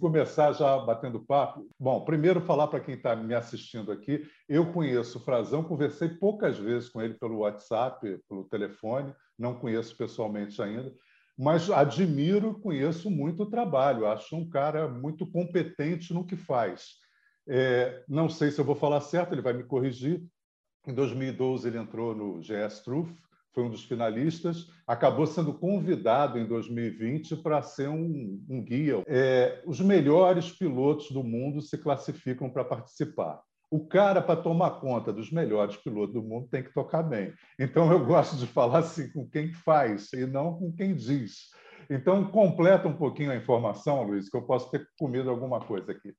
Começar já batendo papo. Bom, primeiro falar para quem está me assistindo aqui, eu conheço o Frazão, conversei poucas vezes com ele pelo WhatsApp, pelo telefone, não conheço pessoalmente ainda, mas admiro, conheço muito o trabalho, acho um cara muito competente no que faz. É, não sei se eu vou falar certo, ele vai me corrigir. Em 2012 ele entrou no GS Truth, foi um dos finalistas, acabou sendo convidado em 2020 para ser um, um guia. É, os melhores pilotos do mundo se classificam para participar. O cara, para tomar conta dos melhores pilotos do mundo, tem que tocar bem. Então, eu gosto de falar assim com quem faz e não com quem diz. Então, completa um pouquinho a informação, Luiz, que eu posso ter comido alguma coisa aqui.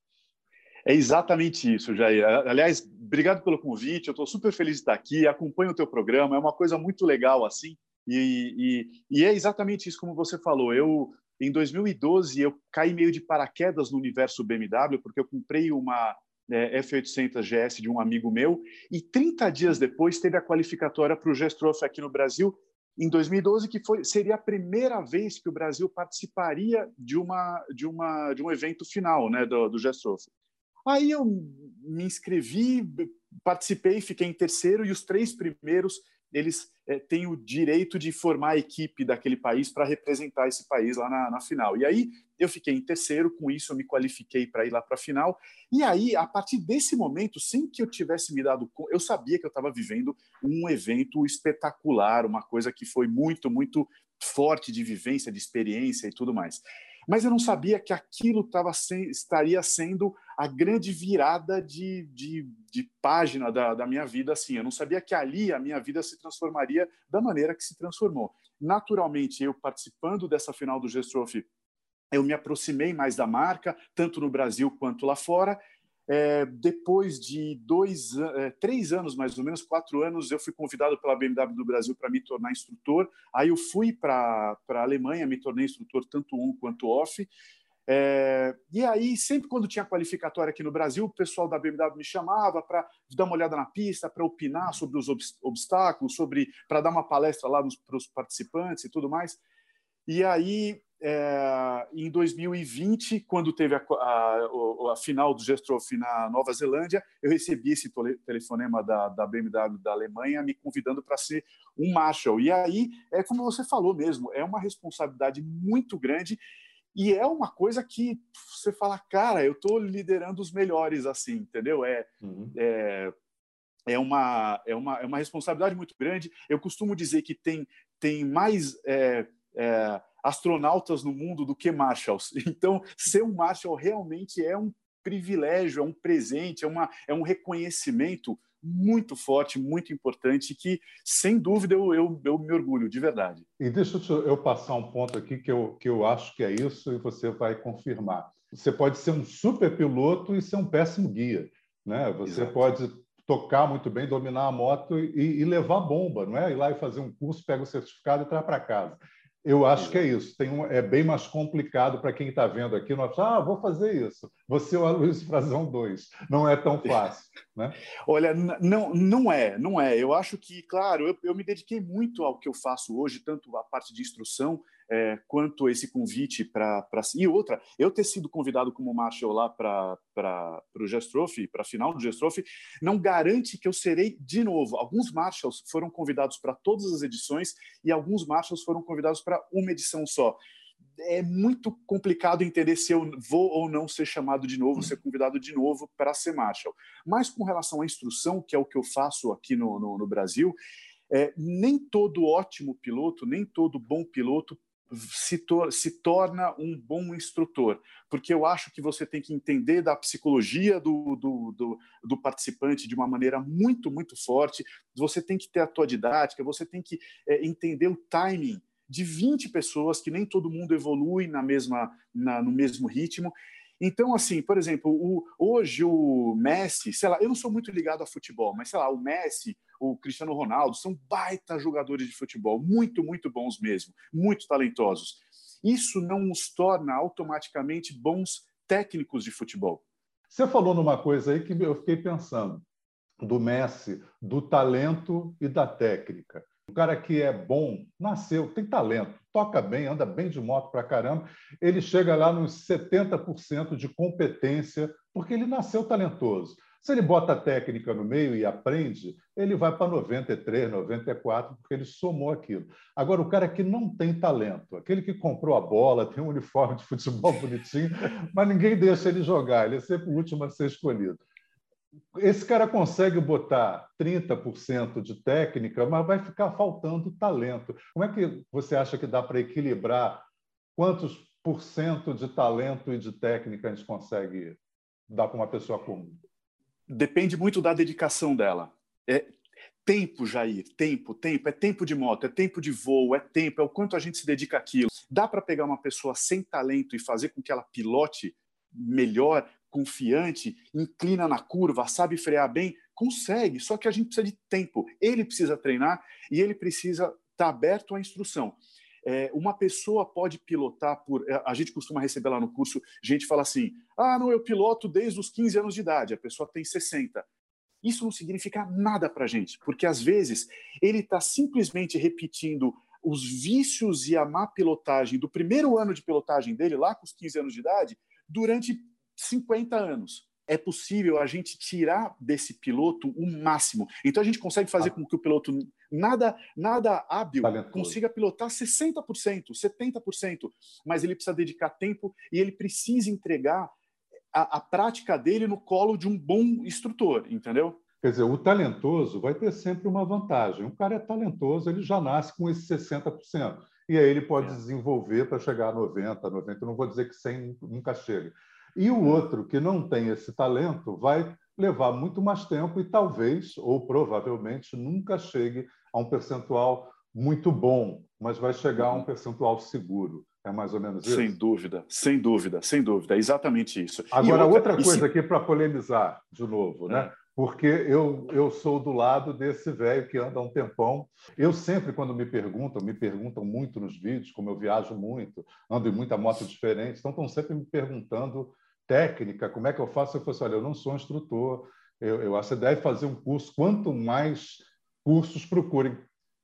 É exatamente isso, Jair. Aliás, obrigado pelo convite. Eu estou super feliz de estar aqui. Acompanho o teu programa. É uma coisa muito legal assim. E, e, e, é exatamente isso como você falou. Eu em 2012 eu caí meio de paraquedas no universo BMW porque eu comprei uma é, F800 GS de um amigo meu e 30 dias depois teve a qualificatória para o Gestroff aqui no Brasil em 2012 que foi seria a primeira vez que o Brasil participaria de uma de uma de um evento final né do, do. Aí eu me inscrevi, participei, fiquei em terceiro e os três primeiros eles é, têm o direito de formar a equipe daquele país para representar esse país lá na, na, final. E aí eu fiquei em terceiro, com isso eu me qualifiquei para ir lá para a final. E aí, a partir desse momento, sem que eu tivesse me dado conta, eu sabia que eu estava vivendo um evento espetacular, uma coisa que foi muito, muito forte de vivência, de experiência e tudo mais mas eu não sabia que aquilo tava estaria sendo a grande virada de, de, de página da, da, minha vida. Assim, eu não sabia que ali a minha vida se transformaria da maneira que se transformou. Naturalmente, eu participando dessa final do Gestroff, eu me aproximei mais da marca, tanto no Brasil quanto lá fora, é, depois de dois, é, três anos, mais ou menos, quatro anos, eu fui convidado pela BMW do Brasil para me tornar instrutor. Aí eu fui para a Alemanha, me tornei instrutor tanto on quanto off. É, e aí, sempre quando tinha qualificatória aqui no Brasil, o pessoal da BMW me chamava para dar uma olhada na pista, para opinar sobre os obstáculos, sobre para dar uma palestra lá para os participantes e tudo mais. E aí é, em 2020, quando teve a, a, a final do Gestroff na Nova Zelândia, eu recebi esse telefonema da, da BMW da Alemanha me convidando para ser um Marshall. E aí, é como você falou mesmo, é uma responsabilidade muito grande e é uma coisa que você fala, cara, eu estou liderando os melhores assim, entendeu? É, uhum. é, é, uma, é, uma, é uma responsabilidade muito grande. Eu costumo dizer que tem, tem mais. É, é, astronautas no mundo do que Marshalls. Então, ser um Marshall realmente é um privilégio, é um presente, é, uma, é um reconhecimento muito forte, muito importante, que, sem dúvida, eu, eu, eu me orgulho, de verdade. E deixa eu passar um ponto aqui que eu, que eu acho que é isso e você vai confirmar. Você pode ser um super piloto e ser um péssimo guia. Né? Você Exato. pode tocar muito bem, dominar a moto e, e levar bomba, não é? Ir lá e fazer um curso, pega o certificado e traz para casa. Eu acho que é isso. Tem um, é bem mais complicado para quem está vendo aqui. Não ah, vou fazer isso. Você é o Aloysio Frazão 2. Não é tão fácil. Né? Olha, não, não é, não é. Eu acho que, claro, eu, eu me dediquei muito ao que eu faço hoje, tanto a parte de instrução é, quanto esse convite para. E outra, eu ter sido convidado como Marshall lá para o Gestroff, para a final do Gestroff, não garante que eu serei de novo. Alguns Marshalls foram convidados para todas as edições e alguns Marshalls foram convidados para uma edição só é muito complicado entender se eu vou ou não ser chamado de novo, ser convidado de novo para ser Marshall. Mas com relação à instrução, que é o que eu faço aqui no, no, no Brasil, é, nem todo ótimo piloto, nem todo bom piloto se, tor se, torna um bom instrutor, porque eu acho que você tem que entender da psicologia do, do, do, do, participante de uma maneira muito, muito forte, você tem que ter a tua didática, você tem que é, entender o timing de 20 pessoas, que nem todo mundo evolui na mesma, na, no mesmo ritmo, então, assim, por exemplo, o, hoje o Messi, sei lá, eu não sou muito ligado a futebol, mas sei lá, o Messi, o Cristiano Ronaldo são baita jogadores de futebol, muito, muito bons mesmo, muito talentosos. Isso não os torna automaticamente bons técnicos de futebol. Você falou numa coisa aí que eu fiquei pensando, do Messi, do talento e da técnica. Um cara que é bom, nasceu, tem talento, toca bem, anda bem de moto para caramba, ele chega lá nos 70% de competência, porque ele nasceu talentoso. Se ele bota a técnica no meio e aprende, ele vai para 93, 94, porque ele somou aquilo. Agora, o cara que não tem talento, aquele que comprou a bola, tem um uniforme de futebol bonitinho, mas ninguém deixa ele jogar, ele é sempre o último a ser escolhido. Esse cara consegue botar 30% de técnica, mas vai ficar faltando talento. Como é que você acha que dá para equilibrar quantos por cento de talento e de técnica a gente consegue dar para uma pessoa comum? Depende muito da dedicação dela. É tempo, Jair, tempo, tempo, é tempo de moto, é tempo de voo, é tempo, é o quanto a gente se dedica àquilo. Dá para pegar uma pessoa sem talento e fazer com que ela pilote melhor, confiante, inclina na curva, sabe frear bem? Consegue, só que a gente precisa de tempo. Ele precisa treinar e ele precisa estar tá aberto à instrução. É, uma pessoa pode pilotar por. É, a gente costuma receber lá no curso, gente fala assim: ah, não, eu piloto desde os 15 anos de idade, a pessoa tem 60. Isso não significa nada para a gente, porque às vezes ele está simplesmente repetindo os vícios e a má pilotagem do primeiro ano de pilotagem dele, lá com os 15 anos de idade, durante 50 anos é possível a gente tirar desse piloto o máximo. Então a gente consegue fazer ah. com que o piloto nada nada hábil Talentoso. consiga pilotar 60%, 70%, mas ele precisa dedicar tempo e ele precisa entregar a, a prática dele no colo de um bom instrutor, entendeu? Quer dizer, o talentoso vai ter sempre uma vantagem. O cara é talentoso, ele já nasce com esses 60%. E aí ele pode é. desenvolver para chegar a 90%, 90%. Eu não vou dizer que 100% nunca chega. E o outro, que não tem esse talento, vai levar muito mais tempo e talvez, ou provavelmente, nunca chegue a um percentual muito bom, mas vai chegar a um percentual seguro. É mais ou menos isso? Sem dúvida, sem dúvida, sem dúvida. É exatamente isso. Agora, outra, outra, coisa se... aqui para polemizar de novo, né? é. Porque eu, eu sou do lado desse velho que anda há um tempão. Eu sempre, quando me perguntam, me perguntam muito nos vídeos, como eu viajo muito, ando em muita moto diferente, então estão sempre me perguntando técnica, como é que eu faço? Eu falei assim, olha, eu não sou instrutor, eu, eu acho que você deve fazer um curso. Quanto mais cursos, procurem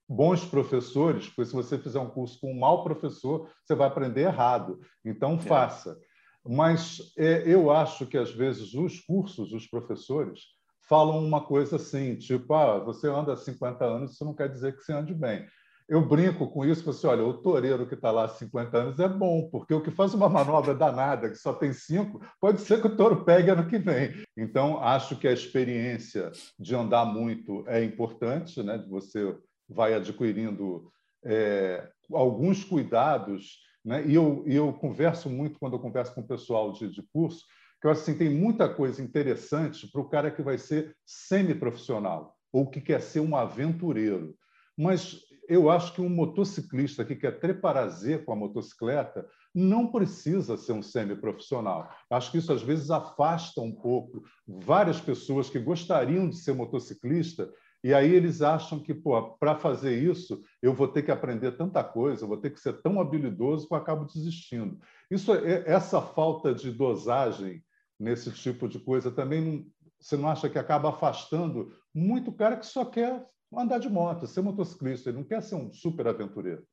bons professores, porque se você fizer um curso com um mau professor, você vai aprender errado. Então, é. faça. Mas é, eu acho que, às vezes, os cursos, os professores, falam uma coisa assim, tipo, ah, você anda há 50 anos, isso não quer dizer que você ande bem eu brinco com isso, assim, olha, o toureiro que está lá há 50 anos é bom, porque o que faz uma manobra danada, que só tem cinco, pode ser que o touro pegue ano que vem. Então, acho que a experiência de andar muito é importante, né? você vai adquirindo é, alguns cuidados, né? e eu, eu converso muito quando eu converso com o pessoal de, de curso, que eu acho assim, tem muita coisa interessante para o cara que vai ser semiprofissional ou que quer ser um aventureiro. Mas eu acho que um motociclista que quer treparazer com a motocicleta não precisa ser um semiprofissional. Acho que isso às vezes afasta um pouco várias pessoas que gostariam de ser motociclista e aí eles acham que, para fazer isso, eu vou ter que aprender tanta coisa, vou ter que ser tão habilidoso que eu acabo desistindo. Isso, é, essa falta de dosagem nesse tipo de coisa também você não acha que acaba afastando muito cara que só quer andar de moto, ser motociclista, ele não quer ser um super aventureiro.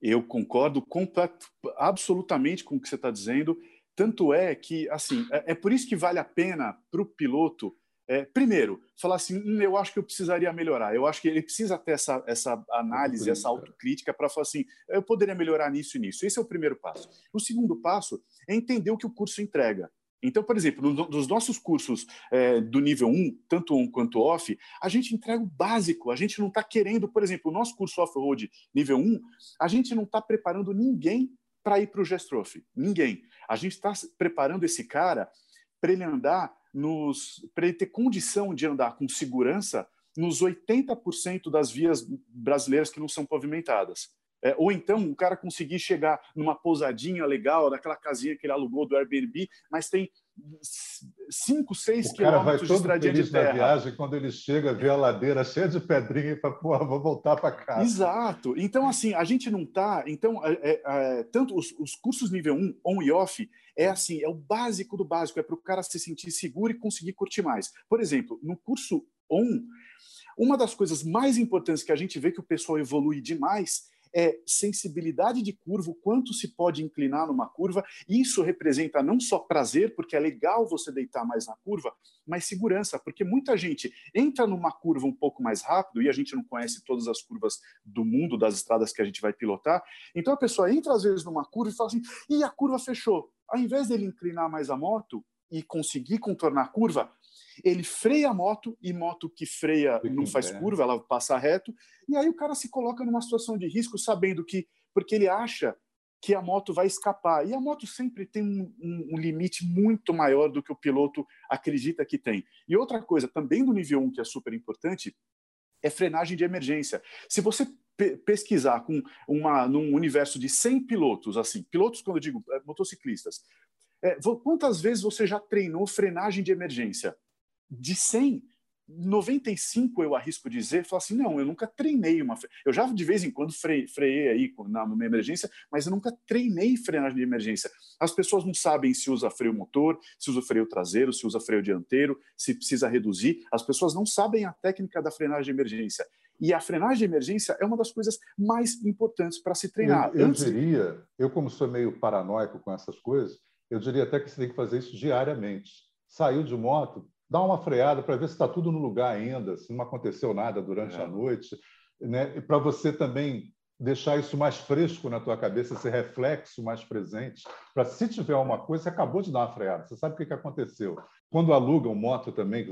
Eu concordo completo, absolutamente com o que você está dizendo. Tanto é que, assim, é, é por isso que vale a pena para o piloto, é, primeiro, falar assim: hum, eu acho que eu precisaria melhorar. Eu acho que ele precisa ter essa, essa análise, essa autocrítica para falar assim: eu poderia melhorar nisso e nisso. Esse é o primeiro passo. O segundo passo é entender o que o curso entrega. Então, por exemplo, no, nos nossos cursos é, do nível 1, tanto on quanto off, a gente entrega o básico. A gente não está querendo, por exemplo, o nosso curso off-road nível 1, a gente não está preparando ninguém para ir para o Gestroff. Ninguém. A gente está preparando esse cara para ele andar nos. para ele ter condição de andar com segurança nos 80% das vias brasileiras que não são pavimentadas. É, ou então o cara conseguir chegar numa pousadinha legal, daquela casinha que ele alugou do Airbnb, mas tem 5, 6 quilômetros de estradinha de terra. Na viagem, quando ele chega, vê a ladeira cheia de pedrinha e fala, porra, vou voltar para casa. Exato. Então, assim, a gente não está... Então, é, é, é, tanto os, os, cursos nível 1, on e off, é assim, é o básico do básico, é para o cara se sentir seguro e conseguir curtir mais. Por exemplo, no curso on, uma das coisas mais importantes que a gente vê que o pessoal evolui demais é sensibilidade de curva, o quanto se pode inclinar numa curva. Isso representa não só prazer, porque é legal você deitar mais na curva, mas segurança, porque muita gente entra numa curva um pouco mais rápido e a gente não conhece todas as curvas do mundo, das estradas que a gente vai pilotar. Então a pessoa entra às vezes numa curva e fala assim: e a curva fechou. Ao invés dele inclinar mais a moto e conseguir contornar a curva, ele freia a moto e moto que freia não faz curva, ela passa reto, e aí o cara se coloca numa situação de risco sabendo que, porque ele acha que a moto vai escapar. E a moto sempre tem um, um, um, limite muito maior do que o piloto acredita que tem. E outra coisa, também no nível 1, que é super importante, é frenagem de emergência. Se você pe pesquisar com uma, num universo de 100 pilotos, assim, pilotos, quando eu digo é, motociclistas, é, quantas vezes você já treinou frenagem de emergência? De 100, 95 eu arrisco dizer, falar assim, não, eu nunca treinei uma, eu já de vez em quando fre, freiei aí na numa emergência, mas eu nunca treinei frenagem de emergência. As pessoas não sabem se usa freio motor, se usa freio traseiro, se usa freio dianteiro, se precisa reduzir. As pessoas não sabem a técnica da frenagem de emergência. E a frenagem de emergência é uma das coisas mais importantes para se treinar. Eu, eu diria, eu como sou meio paranoico com essas coisas, eu diria até que você tem que fazer isso diariamente. Saiu de moto, dá uma freada para ver se está tudo no lugar ainda, se não aconteceu nada durante é. a noite, né? E para você também deixar isso mais fresco na tua cabeça, esse reflexo mais presente, para se tiver uma coisa, você acabou de dar uma freada, você sabe o que, que aconteceu. Quando alugam moto também,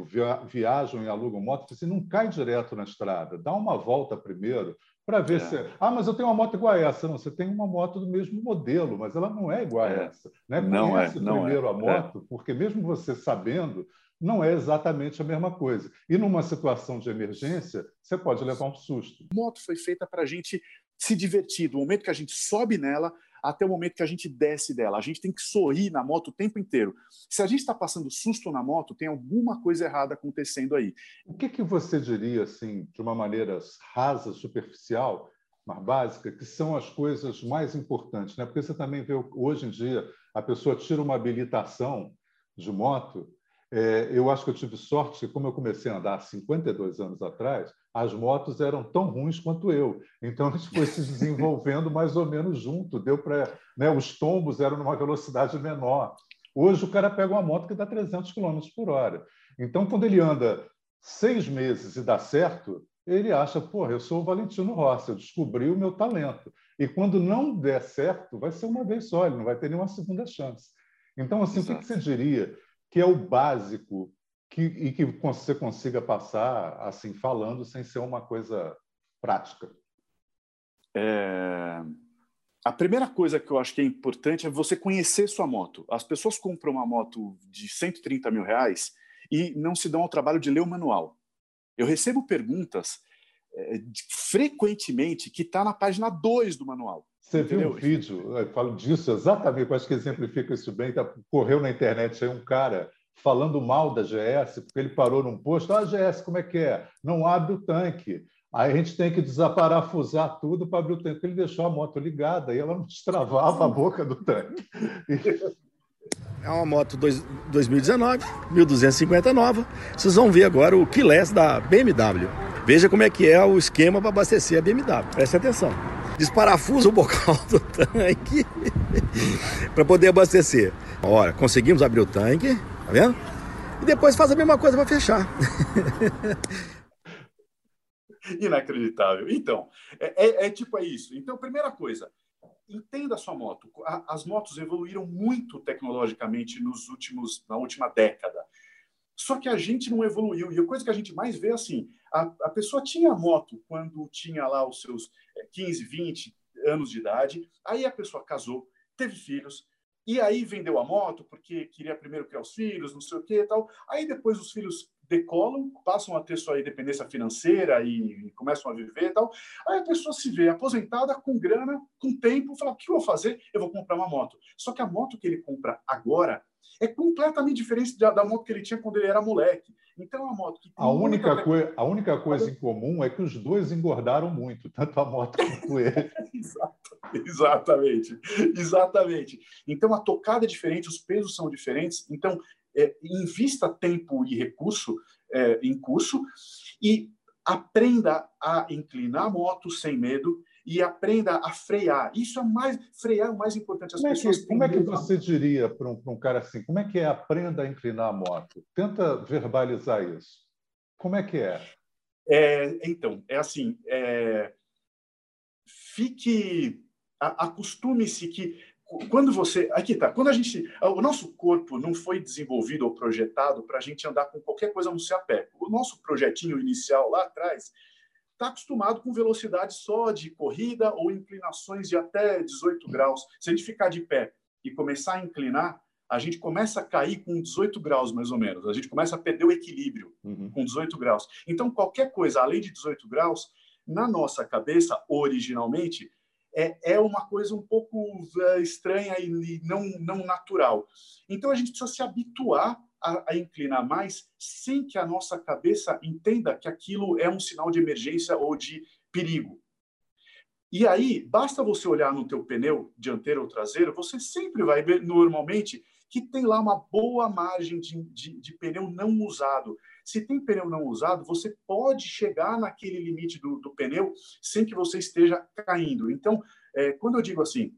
viajam e alugam moto, você não cai direto na estrada, dá uma volta primeiro para ver é. se. Ah, mas eu tenho uma moto igual a essa. Não, você tem uma moto do mesmo modelo, mas ela não é igual a é. essa. Né? Não Conhece é, não primeiro é. a moto, porque mesmo você sabendo, não é exatamente a mesma coisa. E numa situação de emergência, você pode levar um susto. A moto foi feita para a gente se divertir, do momento que a gente sobe nela até o momento que a gente desce dela. A gente tem que sorrir na moto o tempo inteiro. Se a gente está passando susto na moto, tem alguma coisa errada acontecendo aí. O que, que você diria, assim, de uma maneira rasa, superficial, mas básica, que são as coisas mais importantes? Né? Porque você também vê, hoje em dia, a pessoa tira uma habilitação de moto é, eu acho que eu tive sorte como eu comecei a andar há 52 anos atrás, as motos eram tão ruins quanto eu. Então, a gente foi se desenvolvendo mais ou menos junto. Deu para, né, os tombos eram numa velocidade menor. Hoje, o cara pega uma moto que dá 300 km por hora. Então, quando ele anda seis meses e dá certo, ele acha, porra, eu sou o Valentino Rossi, eu descobri o meu talento. E quando não der certo, vai ser uma vez só, ele não vai ter nenhuma segunda chance. Então, assim, Exato. o que você diria que é o básico que, e que você consiga passar assim falando sem ser uma coisa prática? É... A primeira coisa que eu acho que é importante é você conhecer sua moto. As pessoas compram uma moto de 130 mil reais e não se dão ao trabalho de ler o manual. Eu recebo perguntas é, frequentemente que está na página 2 do manual. Você viu um vídeo, eu falo disso exatamente, eu acho que exemplifica isso bem, tá, correu na internet aí um cara falando mal da GS, porque ele parou num posto, ah, GS, como é que é? Não abre o tanque. Aí a gente tem que desaparafusar tudo para abrir o tanque. Ele deixou a moto ligada e ela não destravava a boca do tanque. É uma moto dois, 2019, 1250 nova. Vocês vão ver agora o Keyless da BMW. Veja como é que é o esquema para abastecer a BMW. Preste atenção desparafusa o bocal do tanque para poder abastecer. Ora, conseguimos abrir o tanque, tá vendo? E depois faz a mesma coisa para fechar. Inacreditável. Então, é, é, é, tipo é isso. Então, primeira coisa, entenda a sua moto. As motos evoluíram muito tecnologicamente nos últimos, na última década. Só que a gente não evoluiu. E a coisa que a gente mais vê é assim: a, a pessoa tinha moto quando tinha lá os seus 15, é, 20 anos de idade, aí a pessoa casou, teve filhos, e aí vendeu a moto porque queria primeiro criar os filhos, não sei o que e tal. Aí depois os filhos decolam, passam a ter sua independência financeira e começam a viver e tal. Aí a pessoa se vê aposentada, com grana, com tempo, fala: o que eu vou fazer? Eu vou comprar uma moto. Só que a moto que ele compra agora é completamente diferente da, da moto que ele tinha quando ele era moleque. Então, é uma moto que. A única, muita... coi a única coisa em comum é que os dois engordaram muito, tanto a moto quanto ele. Exatamente. Exatamente. Então, a tocada é diferente, os pesos são diferentes. Então, é, invista tempo e recurso é, em curso. E aprenda a inclinar a moto sem medo e aprenda a frear. Isso é mais frear é o mais importante. As como é que, como é que você diria para um, um, cara assim? Como é que é aprenda a inclinar a moto? Tenta verbalizar isso. Como é que é? é então, é assim. É, fique, acostume-se que quando você aqui tá quando a gente o nosso corpo não foi desenvolvido ou projetado para a gente andar com qualquer coisa no ser a pé o nosso projetinho inicial lá atrás está acostumado com velocidade só de corrida ou inclinações de até 18 graus. Se a gente ficar de pé e começar a inclinar, a gente começa a cair com 18 graus, mais ou menos. A gente começa a perder o equilíbrio uhum. com 18 graus. Então, qualquer coisa além de 18 graus, na nossa cabeça, originalmente, é, é uma coisa um pouco é, estranha e não, não natural. Então, a gente precisa se habituar a, a, inclinar mais sem que a nossa cabeça entenda que aquilo é um sinal de emergência ou de perigo. E aí, basta você olhar no teu pneu dianteiro ou traseiro, você sempre vai ver, normalmente, que tem lá uma boa margem de, de, de pneu não usado. Se tem pneu não usado, você pode chegar naquele limite do, do pneu sem que você esteja caindo. Então, é, quando eu digo assim,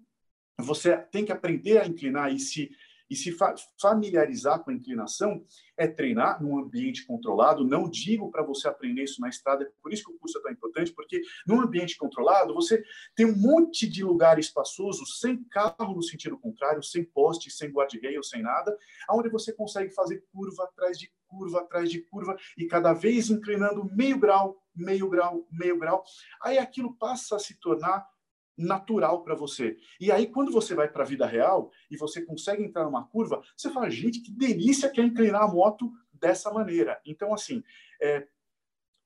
você tem que aprender a inclinar e se e se fa familiarizar com a inclinação é treinar num ambiente controlado. Não digo para você aprender isso na estrada, é por isso que o curso é tão importante, porque num ambiente controlado você tem um monte de lugar espaçoso, sem carro no sentido contrário, sem poste, sem guarda-rail, sem nada, aonde você consegue fazer curva atrás de curva atrás de curva e cada vez inclinando meio grau, meio grau, meio grau. Aí aquilo passa a se tornar natural para você. E aí, quando você vai para a vida real e você consegue entrar numa curva, você fala, gente, que delícia que é inclinar a moto dessa maneira. Então, assim, é,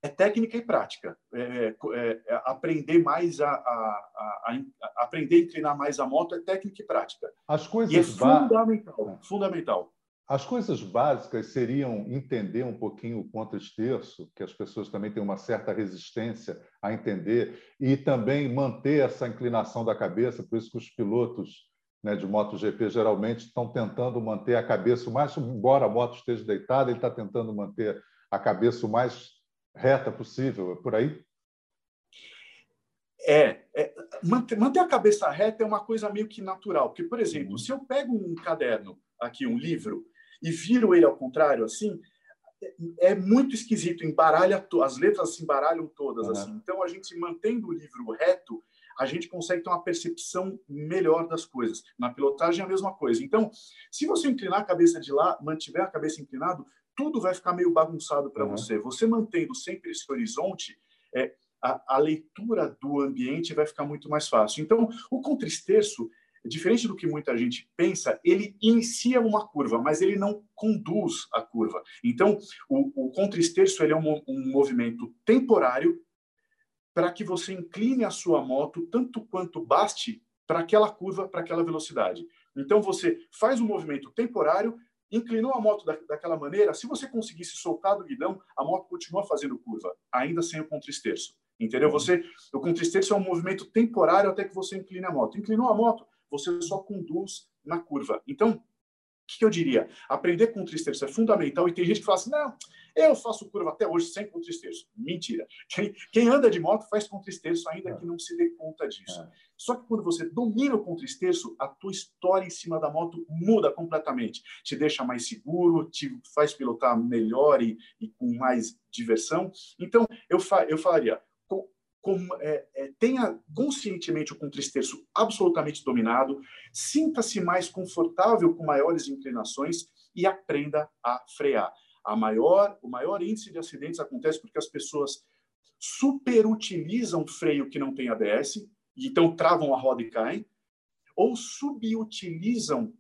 é técnica e prática. É, é, é aprender mais a, a, a, a, aprender a inclinar mais a moto é técnica e prática. As coisas e é fundamental, fundamental. As coisas básicas seriam entender um pouquinho o contra-esterço, que as pessoas também têm uma certa resistência a entender, e também manter essa inclinação da cabeça, por isso que os pilotos né, de MotoGP geralmente estão tentando manter a cabeça o mais, embora a moto esteja deitada, ele está tentando manter a cabeça o mais reta possível, é por aí? É, é manter, manter, a cabeça reta é uma coisa meio que natural, porque, por exemplo, uhum. se eu pego um caderno aqui, um livro, e viram ele ao contrário, assim, é muito esquisito, embaralha as letras se embaralham todas, uhum. assim. Então, a gente mantendo o livro reto, a gente consegue ter uma percepção melhor das coisas. Na pilotagem é a mesma coisa. Então, se você inclinar a cabeça de lá, mantiver a cabeça inclinado, tudo vai ficar meio bagunçado para uhum. você. Você mantendo sempre esse horizonte, é, a, a, leitura do ambiente vai ficar muito mais fácil. Então, o contristerço diferente do que muita gente pensa, ele inicia uma curva, mas ele não conduz a curva. Então, o, o contristerço ele é um, um movimento temporário para que você incline a sua moto tanto quanto baste para aquela curva, para aquela velocidade. Então, você faz um movimento temporário, inclinou a moto da, daquela maneira, se você conseguisse soltar do guidão, a moto continua fazendo curva, ainda sem o contristerço. Entendeu? Você, o contristerço é um movimento temporário até que você incline a moto. Inclinou a moto, você só conduz na curva. Então, o que, que eu diria? Aprender com tristerço é fundamental. E tem gente que fala assim: não, eu faço curva até hoje sem com tristerço. Mentira. Quem, quem, anda de moto faz com tristerço, ainda é. que não se dê conta disso. É. Só que quando você domina o contristerço, a tua história em cima da moto muda completamente. Te deixa mais seguro, te faz pilotar melhor e, e com mais diversão. Então, eu, fa eu falaria, com, é, é, tenha conscientemente o contristerço absolutamente dominado, sinta-se mais confortável com maiores inclinações e aprenda a frear. A maior, o maior índice de acidentes acontece porque as pessoas superutilizam freio que não tem ABS, e então travam a roda e caem, ou subutilizam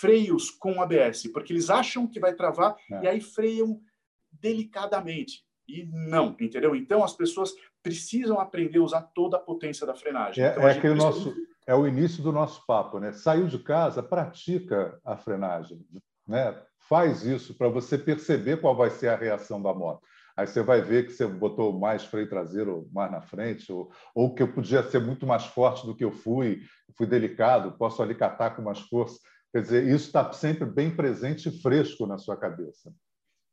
freios com ABS, porque eles acham que vai travar é. e aí freiam delicadamente. E não, entendeu? Então as pessoas precisam aprender a usar toda a potência da frenagem. É, então, é aquele nosso, é o início do nosso papo, né? Saiu de casa, pratica a frenagem, né? Faz isso para você perceber qual vai ser a reação da moto. Aí você vai ver que você botou mais freio traseiro mais na frente, ou, ou que eu podia ser muito mais forte do que eu fui, fui delicado, posso ali catar com mais força. Quer dizer, isso está sempre bem presente e fresco na sua cabeça.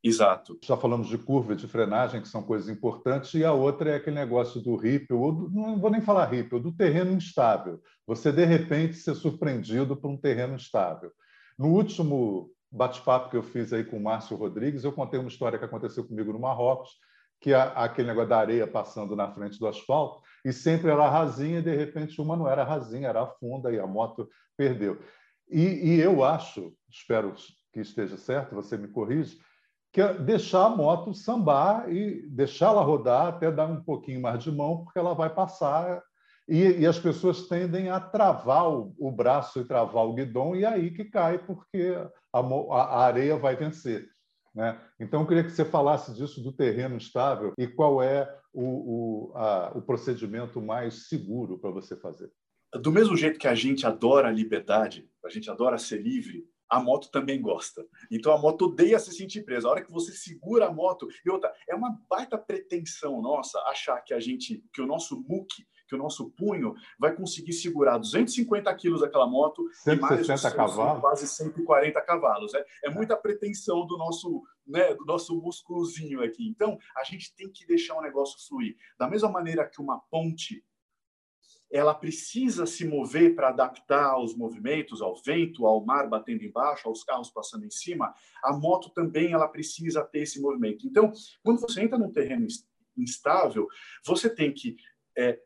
Exato. Já falamos de curva de frenagem, que são coisas importantes, e a outra é aquele negócio do ripple, ou do, não vou nem falar ripple, do terreno instável. Você, de repente, ser surpreendido por um terreno instável. No último bate-papo que eu fiz aí com o Márcio Rodrigues, eu contei uma história que aconteceu comigo no Marrocos, que é aquele negócio da areia passando na frente do asfalto, e sempre era rasinha, e de repente uma não era rasinha, era funda, e a moto perdeu. E, e eu acho, espero que esteja certo, você me corrige, que é deixar a moto sambar e deixá-la rodar até dar um pouquinho mais de mão, porque ela vai passar e, e as pessoas tendem a travar o, o, braço e travar o guidão e é aí que cai, porque a, a areia vai vencer. Né? Então, eu queria que você falasse disso do terreno estável e qual é o, o, a, o procedimento mais seguro para você fazer. Do mesmo jeito que a gente adora a liberdade, a gente adora ser livre, a moto também gosta. Então a moto odeia se sentir presa. A hora que você segura a moto, e outra, é uma baita pretensão nossa achar que a gente, que o nosso muque, que o nosso punho vai conseguir segurar 250 quilos daquela moto 160 e mais cavalos. quase 140 cavalos. É, é muita pretensão do nosso, né, do nosso músculozinho aqui. Então, a gente tem que deixar o negócio fluir. Da mesma maneira que uma ponte ela precisa se mover para adaptar aos movimentos, ao vento, ao mar batendo embaixo, aos carros passando em cima. A moto também ela precisa ter esse movimento. Então, quando você entra num terreno instável, você tem que é,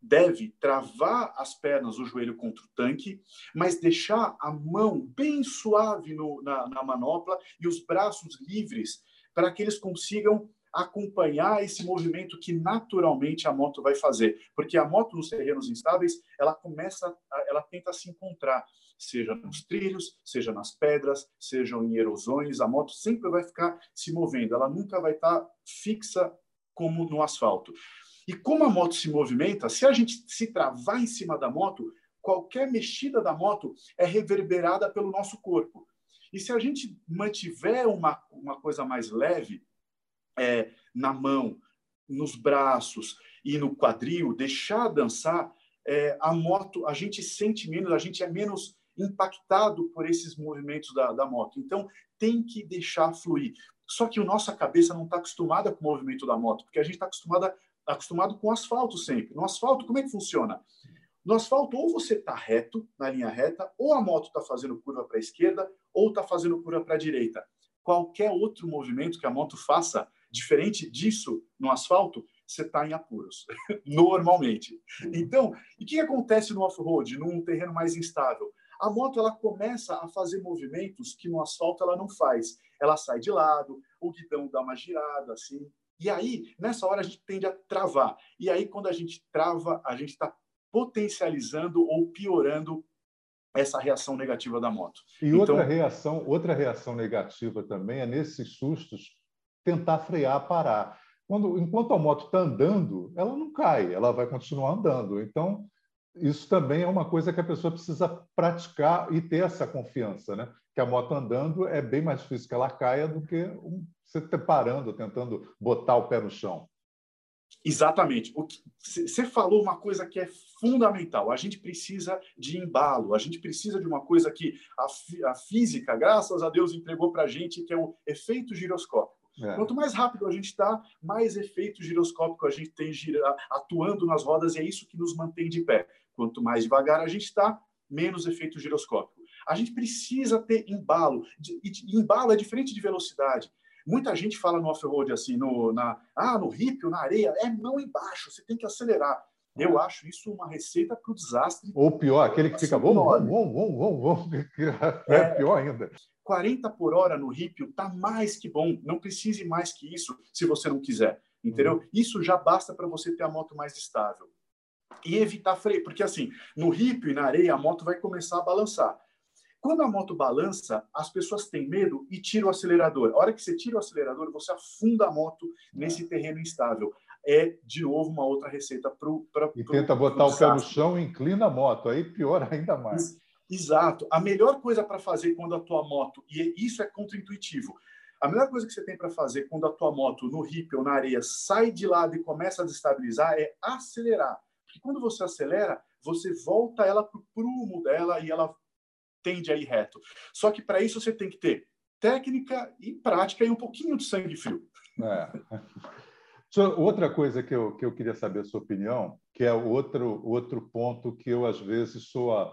deve travar as pernas, o joelho contra o tanque, mas deixar a mão bem suave no, na, na manopla e os braços livres para que eles consigam acompanhar esse movimento que naturalmente a moto vai fazer, porque a moto nos terrenos instáveis, ela começa, ela tenta se encontrar, seja nos trilhos, seja nas pedras, sejam em erosões, a moto sempre vai ficar se movendo, ela nunca vai estar fixa como no asfalto. E como a moto se movimenta, se a gente se travar em cima da moto, qualquer mexida da moto é reverberada pelo nosso corpo. E se a gente mantiver uma, uma coisa mais leve, é, na mão, nos braços e no quadril, deixar dançar, é, a moto, a gente sente menos, a gente é menos impactado por esses movimentos da, da moto. Então, tem que deixar fluir. Só que a nossa cabeça não está acostumada com o movimento da moto, porque a gente está acostumada acostumado com asfalto sempre. No asfalto, como é que funciona? No asfalto, ou você está reto, na linha reta, ou a moto está fazendo curva para a esquerda, ou está fazendo curva para a direita. Qualquer outro movimento que a moto faça, Diferente disso, no asfalto, você está em apuros, normalmente. Então, e o que acontece no off-road, num terreno mais instável? A moto ela começa a fazer movimentos que no asfalto ela não faz. Ela sai de lado, o guidão dá uma girada, assim. E aí, nessa hora, a gente tende a travar. E aí, quando a gente trava, a gente está potencializando ou piorando essa reação negativa da moto. E então, outra reação, outra reação negativa também é nesses sustos tentar frear, parar. Quando, enquanto a moto está andando, ela não cai, ela vai continuar andando. Então, isso também é uma coisa que a pessoa precisa praticar e ter essa confiança, né? Que a moto andando é bem mais difícil que ela caia do que você parando, tentando botar o pé no chão. Exatamente. Você falou uma coisa que é fundamental. A gente precisa de embalo, a gente precisa de uma coisa que a, a física, graças a Deus, entregou para a gente, que é o efeito giroscópio. É. Quanto mais rápido a gente está, mais efeito giroscópico a gente tem gira, atuando nas rodas, e é isso que nos mantém de pé. Quanto mais devagar a gente está, menos efeito giroscópico. A gente precisa ter embalo. E embalo é diferente de velocidade. Muita gente fala no off-road assim, no, na, ah, no hip, na areia, é mão embaixo, você tem que acelerar. Eu acho isso uma receita para o desastre. Ou pior, aquele que fica bom, bom, bom, bom, bom, é, pior ainda. 40 por hora no Ripio está mais que bom. Não precise mais que isso se você não quiser. Entendeu? Uhum. Isso já basta para você ter a moto mais estável. E evitar freio, porque assim, no Ripio e na areia, a moto vai começar a balançar. Quando a moto balança, as pessoas têm medo e tiram o acelerador. A hora que você tira o acelerador, você afunda a moto nesse terreno instável. É, de novo, uma outra receita para. E tenta botar o pé no chão e inclina a moto, aí piora ainda mais. Exato. A melhor coisa para fazer quando a tua moto, e isso é contraintuitivo, a melhor coisa que você tem para fazer quando a tua moto no hip ou na areia sai de lado e começa a destabilizar é acelerar. Porque quando você acelera, você volta ela para o prumo dela e ela tende a ir reto. Só que para isso você tem que ter técnica e prática e um pouquinho de sangue frio. É. Outra coisa que eu, que eu queria saber a sua opinião, que é outro, outro ponto que eu, às vezes, sou a,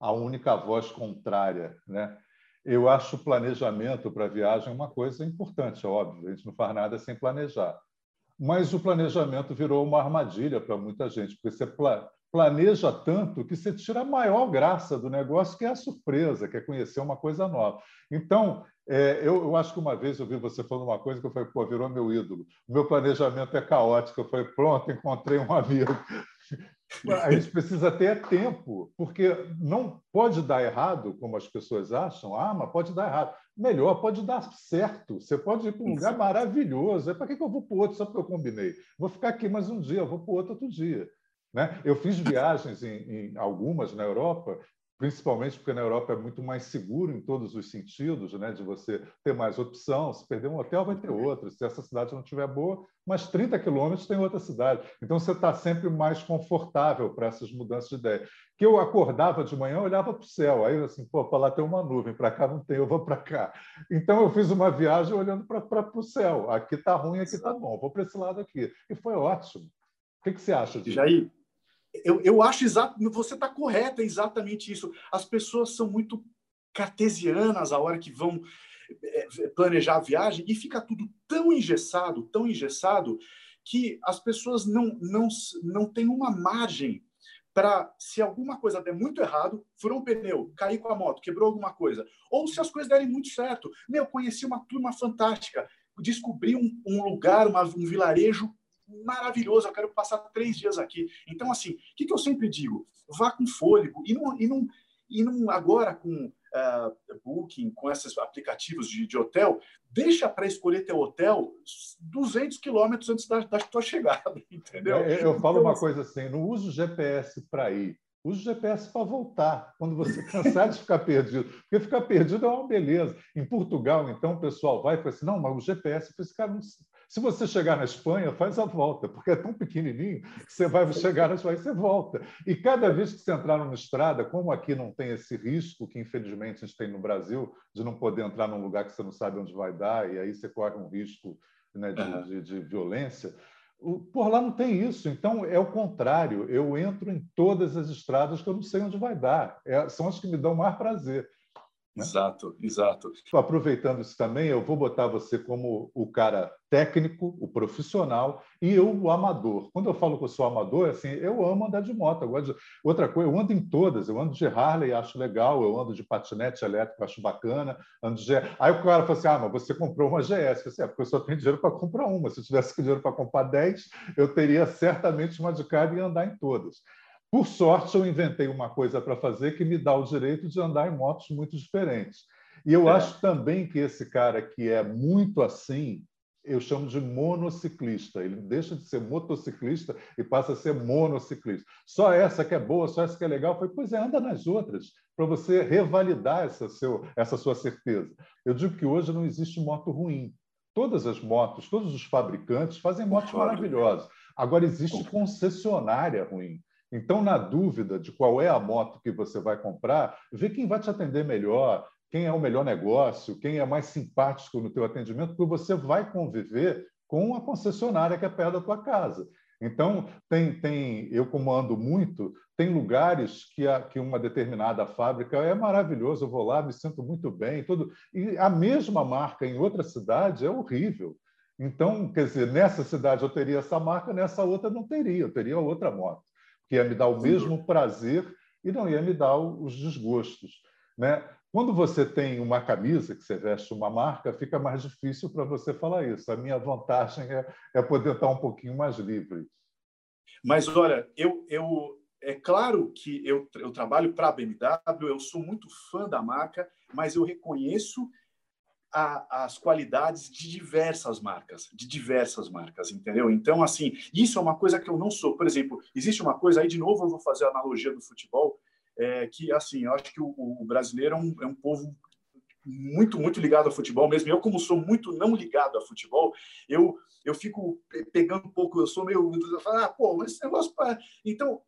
a única voz contrária. Né? Eu acho o planejamento para a viagem uma coisa importante, é óbvio, a gente não faz nada sem planejar. Mas o planejamento virou uma armadilha para muita gente, porque você planeja tanto que você tira a maior graça do negócio, que é a surpresa, que é conhecer uma coisa nova. Então, é, eu, eu, acho que uma vez eu vi você falando uma coisa que eu falei, pô, virou meu ídolo. O meu planejamento é caótico. Eu falei, pronto, encontrei um amigo. A gente precisa ter tempo, porque não pode dar errado, como as pessoas acham. Ah, mas pode dar errado. Melhor, pode dar certo. Você pode ir para um lugar maravilhoso. É para que eu vou para o outro só porque eu combinei? Vou ficar aqui mais um dia, vou para o outro outro dia. Né? Eu fiz viagens em, em, algumas na Europa, principalmente porque na Europa é muito mais seguro em todos os sentidos, né? de você ter mais opção. Se perder um hotel, vai ter outro. Se essa cidade não estiver boa, mais 30 quilômetros tem outra cidade. Então você está sempre mais confortável para essas mudanças de ideia. Que eu acordava de manhã, olhava para o céu, aí assim, pô, para lá tem uma nuvem, para cá não tem, eu vou para cá. Então eu fiz uma viagem olhando para o céu. Aqui está ruim, aqui está bom, vou para esse lado aqui. E foi ótimo. O que, que você acha disso? Jair, eu, eu acho exato, você está correto, é exatamente isso. As pessoas são muito cartesianas a hora que vão é, planejar a viagem e fica tudo tão engessado, tão engessado, que as pessoas não, não, não têm uma margem para, se alguma coisa der muito errado, furou um pneu, cair com a moto, quebrou alguma coisa, ou se as coisas derem muito certo. Meu, conheci uma turma fantástica, descobri um, um lugar, uma, um vilarejo maravilhoso, eu quero passar três dias aqui. Então, assim, o que, que eu sempre digo? Vá com fôlego e não, e não, e não agora com uh, Booking, com esses aplicativos de, de hotel, deixa para escolher teu hotel 200 quilômetros antes da, da tua chegada, entendeu? Eu, eu falo então, uma coisa assim, não use o GPS para ir, use o GPS para voltar, quando você cansar de ficar perdido. Porque ficar perdido é uma beleza. Em Portugal, então, o pessoal vai e fala assim, não, mas o GPS, esse cara não, se você chegar na Espanha, faz a volta, porque é tão pequenininho que você vai chegar na Espanha e você volta. E cada vez que você entrar numa estrada, como aqui não tem esse risco que infelizmente a gente tem no Brasil de não poder entrar num lugar que você não sabe onde vai dar e aí você corre um risco né, de, uhum. de, de violência, por lá não tem isso. Então, é o contrário. Eu entro em todas as estradas que eu não sei onde vai dar. É, são as que me dão mais prazer. Né? Exato, exato. Aproveitando isso também, eu vou botar você como o cara técnico, o profissional, e eu o amador. Quando eu falo que eu sou amador, assim, eu amo andar de moto. Eu de... Outra coisa, eu ando em todas. Eu ando de Harley, acho legal. Eu ando de patinete elétrico, acho bacana. Ando de... Aí o cara fala assim, ah, mas você comprou uma GS. Eu assim, é, porque eu só tenho dinheiro para comprar uma. Se eu tivesse dinheiro para comprar 10, eu teria certamente uma de cada e andar em todas. Por sorte, eu inventei uma coisa para fazer que me dá o direito de andar em motos muito diferentes. E eu é. acho também que esse cara que é muito assim, eu chamo de monociclista. Ele deixa de ser motociclista e passa a ser monociclista. Só essa que é boa, só essa que é legal. Foi, pois é, anda nas outras, para você revalidar essa, seu, essa sua certeza. Eu digo que hoje não existe moto ruim. Todas as motos, todos os fabricantes fazem motos maravilhosas. Agora, existe concessionária ruim. Então, na dúvida de qual é a moto que você vai comprar, vê quem vai te atender melhor, quem é o melhor negócio, quem é mais simpático no teu atendimento, porque você vai conviver com a concessionária que é perto da tua casa. Então, tem, tem, eu como ando muito, tem lugares que, a, que uma determinada fábrica é maravilhoso, eu vou lá, me sinto muito bem, tudo. E a mesma marca em outra cidade é horrível. Então, quer dizer, nessa cidade eu teria essa marca, nessa outra não teria, eu teria outra moto que ia me dar o mesmo prazer e não ia me dar os desgostos. Né? Quando você tem uma camisa que você veste uma marca, fica mais difícil para você falar isso. A minha vantagem é, é poder estar um pouquinho mais livre. Mas olha, eu, eu é claro que eu, eu trabalho para a BMW, eu sou muito fã da marca, mas eu reconheço a, as qualidades de diversas marcas, de diversas marcas, entendeu? Então, assim, isso é uma coisa que eu não sou. Por exemplo, existe uma coisa, aí de novo eu vou fazer a analogia do futebol, é, que, assim, eu acho que o, o brasileiro é um, é um povo muito, muito ligado ao futebol mesmo. Eu, como sou muito não ligado a futebol, eu, eu fico pegando um pouco, eu sou meio. Ah, pô, mas esse negócio. Pra... Então,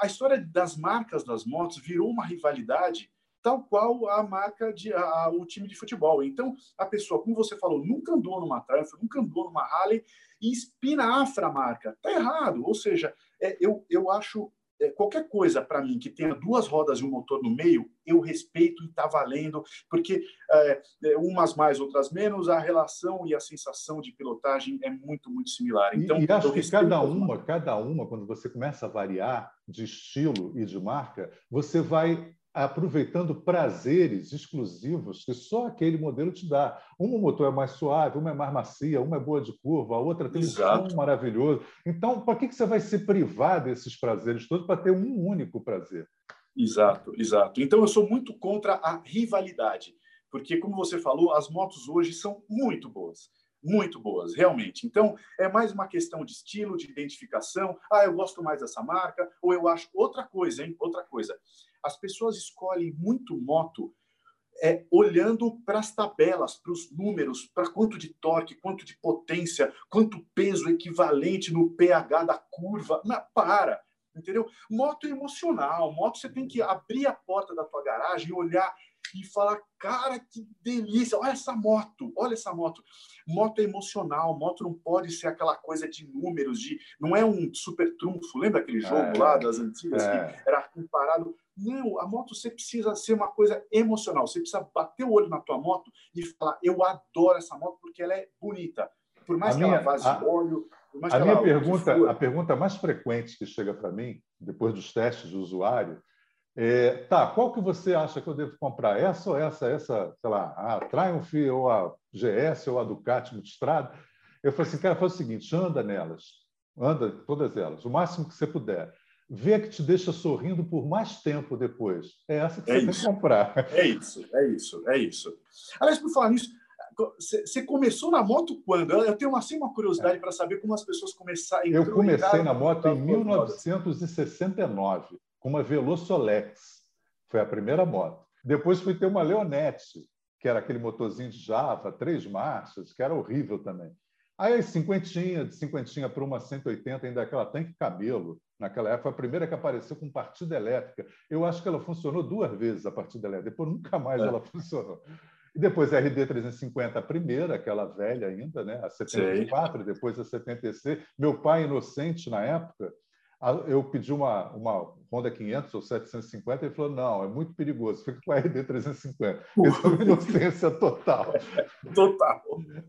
a história das marcas das motos virou uma rivalidade tal qual a marca de a, o time de futebol. Então, a pessoa, como você falou, nunca andou numa Triumph, nunca andou numa Harley e espinafra a marca. Tá errado. Ou seja, é, eu, eu acho é, qualquer coisa para mim que tenha duas rodas e um motor no meio, eu respeito e está valendo, porque é, é, umas mais, outras menos, a relação e a sensação de pilotagem é muito, muito similar. Então, e, e acho que cada uma, cada uma, quando você começa a variar de estilo e de marca, você vai aproveitando prazeres exclusivos que só aquele modelo te dá. Um motor é mais suave, uma é mais macia, uma é boa de curva, a outra tem Exato. um som maravilhoso. Então, para que você vai se privar desses prazeres todos para ter um único prazer? Exato, exato. Então, eu sou muito contra a rivalidade, porque, como você falou, as motos hoje são muito boas muito boas, realmente. Então, é mais uma questão de estilo, de identificação. Ah, eu gosto mais dessa marca, ou eu acho outra coisa, hein? Outra coisa as pessoas escolhem muito moto é, olhando para as tabelas, para os números, para quanto de torque, quanto de potência, quanto peso equivalente no pH da curva. Não, para, entendeu? Moto é emocional. Moto você tem que abrir a porta da tua garagem e olhar e falar, cara, que delícia, olha essa moto, olha essa moto. Moto é emocional, moto não pode ser aquela coisa de números, de não é um super trunfo. Lembra aquele jogo é, lá das antigas é. que era comparado? Não, a moto você precisa ser uma coisa emocional. Você precisa bater o olho na tua moto e falar, eu adoro essa moto porque ela é bonita. Por mais a que minha, ela vaze a, óleo, a minha pergunta, a pergunta mais frequente que chega para mim depois dos testes do usuário é, tá, qual que você acha que eu devo comprar? Essa ou essa, essa, sei lá, a Triumph ou a GS ou a Ducati Multistrada? Eu falei assim, cara, faz o seguinte, anda nelas, anda todas elas, o máximo que você puder. Vê que te deixa sorrindo por mais tempo depois. É essa que é você isso. tem que comprar. É isso, é isso, é isso. Aliás, por falar nisso, você começou na moto quando? Eu tenho assim, uma curiosidade é. para saber como as pessoas começaram. Eu comecei na moto em 1969 com uma Velosolex. Foi a primeira moto. Depois fui ter uma Leonette, que era aquele motorzinho de Java, três marchas, que era horrível também. Aí, cinquentinha, de cinquentinha para uma 180, ainda aquela tanque cabelo. Naquela época, foi a primeira que apareceu com partida elétrica. Eu acho que ela funcionou duas vezes, a partida elétrica. Depois, nunca mais é. ela funcionou. E depois a RD 350, a primeira, aquela velha ainda, né? a 74, Sim. depois a 76. Meu pai, inocente na época, eu pedi uma, uma Honda 500 ou 750, ele falou, não, é muito perigoso, fica com a RD 350. Isso é uma inocência total. total.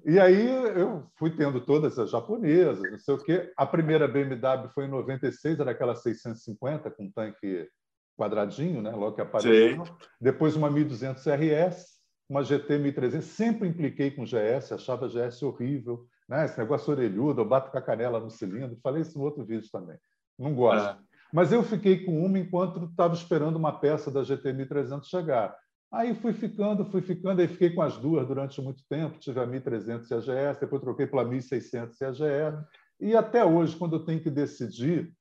E aí eu fui tendo todas as japonesas, não sei o quê. A primeira BMW foi em 96, era aquela 650, com tanque quadradinho, né? logo que apareceu. Sim. Depois uma 1200 RS, uma GT 1300. Sempre impliquei com GS, achava GS horrível. Né? Esse negócio orelhudo, eu bato com a canela no cilindro. Falei isso no outro vídeo também. Não gosto. É. Mas eu fiquei com uma enquanto estava esperando uma peça da GT 1300 chegar. Aí fui ficando, fui ficando, aí fiquei com as duas durante muito tempo. Tive a 1300 CGS, depois troquei pela 1600 CGS. E até hoje, quando eu tenho que decidir,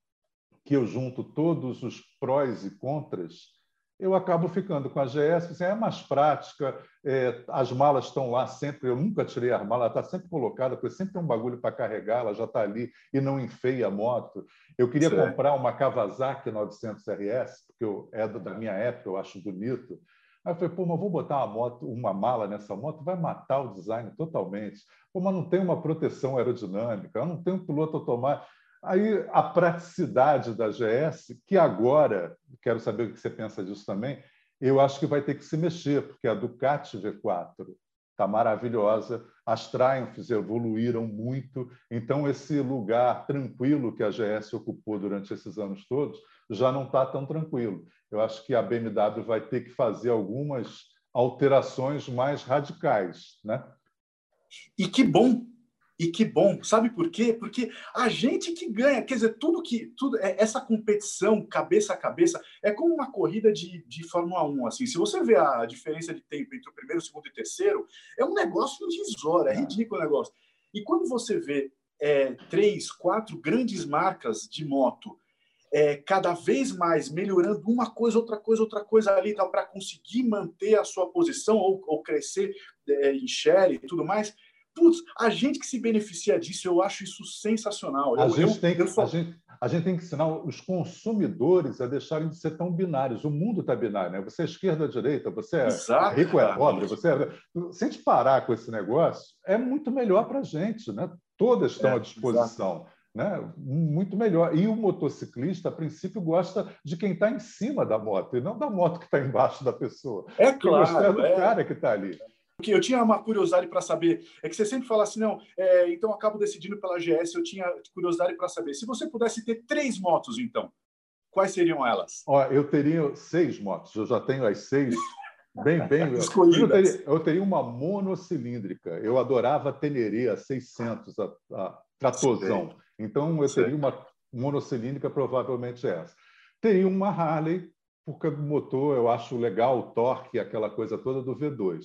que eu junto todos os prós e contras, eu acabo ficando com a GS, assim, é mais prática, é, as malas estão lá sempre, eu nunca tirei a mala, ela está sempre colocada, porque sempre tem um bagulho para carregar, ela já está ali e não enfeia a moto. Eu queria Sim. comprar uma Kawasaki 900 RS, porque eu, é da minha época, eu acho bonito. Aí eu falei, pô, mas vou botar uma moto, uma mala nessa moto, vai matar o design totalmente. Pô, mas não tem uma proteção aerodinâmica, não tem um piloto automático. Aí a praticidade da GS, que agora, quero saber o que você pensa disso também, eu acho que vai ter que se mexer, porque a Ducati V4 está maravilhosa, as Triumphs evoluíram muito, então esse lugar tranquilo que a GS ocupou durante esses anos todos já não está tão tranquilo. Eu acho que a BMW vai ter que fazer algumas alterações mais radicais, né? E que bom e que bom, sabe por quê? Porque a gente que ganha, quer dizer, tudo que tudo é, essa competição cabeça a cabeça é como uma corrida de, de Fórmula 1, assim. Se você vê a diferença de tempo entre o primeiro, o segundo e o terceiro, é um negócio invisório, é ridículo o negócio. E quando você vê é, três, quatro grandes marcas de moto é, cada vez mais melhorando uma coisa, outra coisa, outra coisa ali, para conseguir manter a sua posição ou, ou crescer é, em share e tudo mais, Putz, a gente que se beneficia disso, eu acho isso sensacional. A, eu, gente, eu, tem que, só... a, gente, A gente tem que ensinar os consumidores a deixarem de ser tão binários. O mundo está binário, né? Você é esquerda, direita, você é Exato, rico, é pobre, você é... Se a gente parar com esse negócio, é muito melhor para a gente, né? Todas estão é, à disposição. Né? Muito melhor. E o motociclista, a princípio, gosta de quem está em cima da moto, e não da moto que está embaixo da pessoa. É claro. É do cara que está ali. Porque eu tinha uma curiosidade para saber, é que você sempre fala assim, não, é, então acabo decidindo pela GS, eu tinha curiosidade para saber. Se você pudesse ter três motos, então, quais seriam elas? Ó, eu teria seis motos, eu já tenho as seis bem, bem. eu, teria, eu teria uma monocilíndrica, eu adorava a Teneré, a 600, a, a Tratozão. Então, eu teria uma monocilíndrica, provavelmente essa. Teria uma Harley, porque o motor eu acho legal, o torque, aquela coisa toda do V2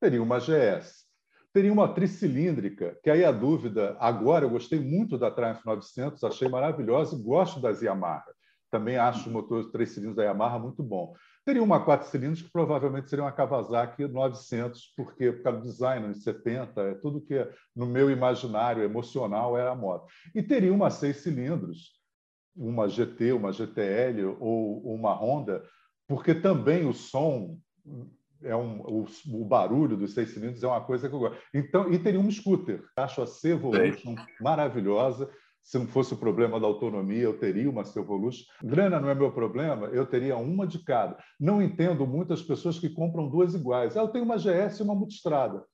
teria uma GS. Teria uma tricilíndrica, que aí a dúvida, agora eu gostei muito da Triumph 900, achei maravilhosa e gosto das Yamaha. Também acho o motor três cilindros da Yamaha muito bom. Teria uma quatro cilindros que provavelmente seria uma Kawasaki 900, porque por causa do design, de 70, é tudo que é, no meu imaginário emocional era a moto. E teria uma seis cilindros, uma GT, uma GTL ou uma Honda, porque também o som é um, o, o, barulho dos seis cilindros é uma coisa que eu gosto. Então, e teria um scooter. Acho a C Evolution maravilhosa. Se não fosse o problema da autonomia, eu teria uma C Evolution. Grana não é meu problema, eu teria uma de cada. Não entendo muitas pessoas que compram duas iguais. Ah, eu tenho uma GS e uma multistrada.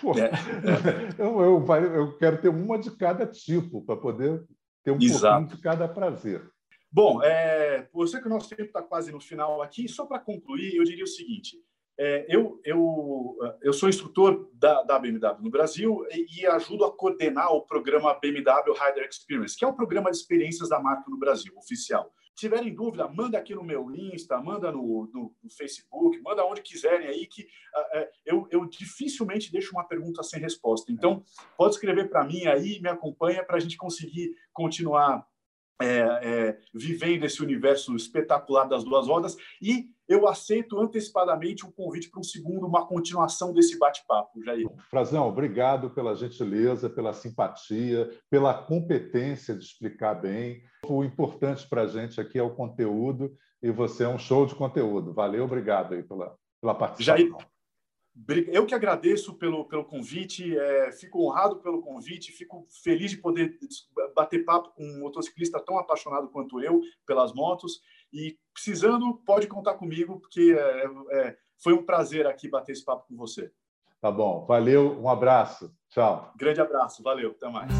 Pô, é. eu, eu, eu, quero ter uma de cada tipo para poder ter um Exato. pouquinho de cada prazer. Bom, é, eu sei que o nosso tempo está quase no final aqui. Só para concluir, eu diria o seguinte: é, eu, eu, eu sou instrutor da, da BMW no Brasil e, e, ajudo a coordenar o programa BMW Rider Experience, que é o programa de experiências da marca no Brasil, oficial. Se tiverem dúvida, manda aqui no meu Insta, manda no, no, no Facebook, manda onde quiserem aí, que uh, eu, eu dificilmente deixo uma pergunta sem resposta. Então, pode escrever para mim aí, me acompanha para a gente conseguir continuar é, é, vivendo esse universo espetacular das duas rodas e eu aceito antecipadamente um convite para um segundo, uma continuação desse bate-papo, Jair. Frazão, obrigado pela gentileza, pela simpatia, pela competência de explicar bem. O importante para a gente aqui é o conteúdo e você é um show de conteúdo. Valeu, obrigado aí pela, pela participação. Jair, eu que agradeço pelo, pelo convite, é, fico honrado pelo convite, fico feliz de poder bater papo com um motociclista tão apaixonado quanto eu pelas motos. E precisando, pode contar comigo, porque é, é, foi um prazer aqui bater esse papo com você. Tá bom, valeu, um abraço, tchau. Grande abraço, valeu, até mais.